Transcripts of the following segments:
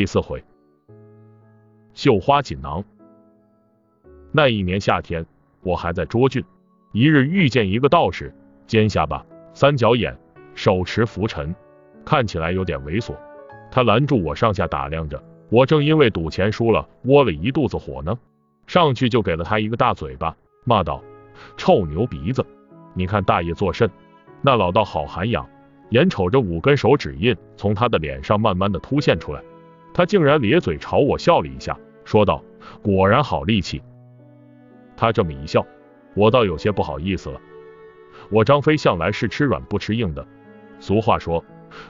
第四回，绣花锦囊。那一年夏天，我还在涿郡，一日遇见一个道士，尖下巴，三角眼，手持拂尘，看起来有点猥琐。他拦住我，上下打量着。我正因为赌钱输了，窝了一肚子火呢，上去就给了他一个大嘴巴，骂道：“臭牛鼻子，你看大爷作甚？”那老道好涵养，眼瞅着五根手指印从他的脸上慢慢的凸现出来。他竟然咧嘴朝我笑了一下，说道：“果然好力气。”他这么一笑，我倒有些不好意思了。我张飞向来是吃软不吃硬的，俗话说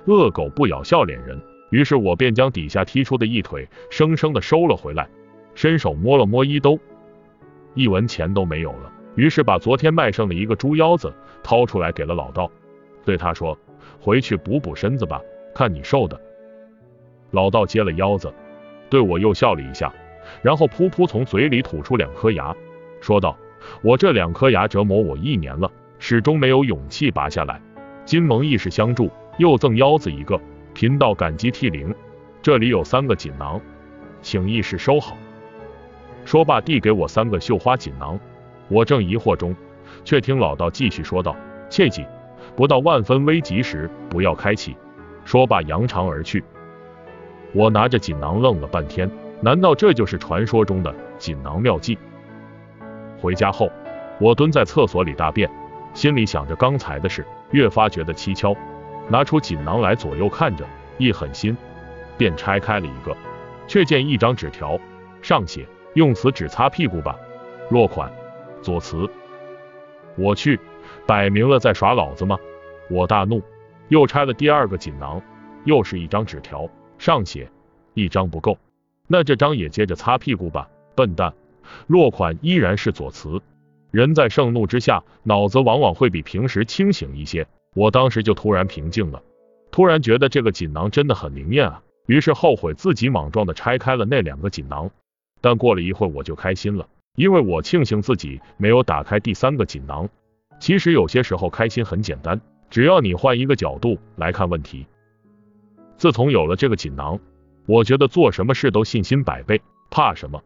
恶狗不咬笑脸人，于是我便将底下踢出的一腿生生的收了回来，伸手摸了摸衣兜，一文钱都没有了，于是把昨天卖剩的一个猪腰子掏出来给了老道，对他说：“回去补补身子吧，看你瘦的。”老道接了腰子，对我又笑了一下，然后噗噗从嘴里吐出两颗牙，说道：“我这两颗牙折磨我一年了，始终没有勇气拔下来。金蒙义士相助，又赠腰子一个，贫道感激涕零。这里有三个锦囊，请义士收好。”说罢，递给我三个绣花锦囊。我正疑惑中，却听老道继续说道：“切记，不到万分危急时，不要开启。”说罢，扬长而去。我拿着锦囊愣了半天，难道这就是传说中的锦囊妙计？回家后，我蹲在厕所里大便，心里想着刚才的事，越发觉得蹊跷。拿出锦囊来左右看着，一狠心，便拆开了一个，却见一张纸条，上写“用此纸擦屁股吧”，落款左慈。我去，摆明了在耍老子吗？我大怒，又拆了第二个锦囊，又是一张纸条。上写一张不够，那这张也接着擦屁股吧，笨蛋！落款依然是左慈。人在盛怒之下，脑子往往会比平时清醒一些。我当时就突然平静了，突然觉得这个锦囊真的很灵验啊，于是后悔自己莽撞的拆开了那两个锦囊。但过了一会我就开心了，因为我庆幸自己没有打开第三个锦囊。其实有些时候开心很简单，只要你换一个角度来看问题。自从有了这个锦囊，我觉得做什么事都信心百倍，怕什么？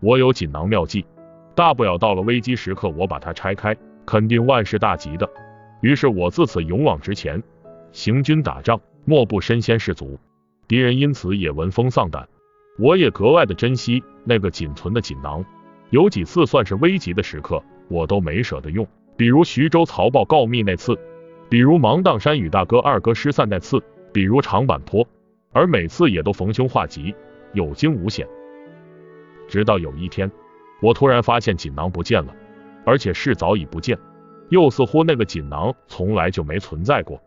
我有锦囊妙计，大不了到了危机时刻我把它拆开，肯定万事大吉的。于是我自此勇往直前，行军打仗莫不身先士卒，敌人因此也闻风丧胆。我也格外的珍惜那个仅存的锦囊，有几次算是危急的时刻，我都没舍得用，比如徐州曹豹告密那次，比如芒砀山与大哥二哥失散那次。比如长坂坡，而每次也都逢凶化吉，有惊无险。直到有一天，我突然发现锦囊不见了，而且是早已不见，又似乎那个锦囊从来就没存在过。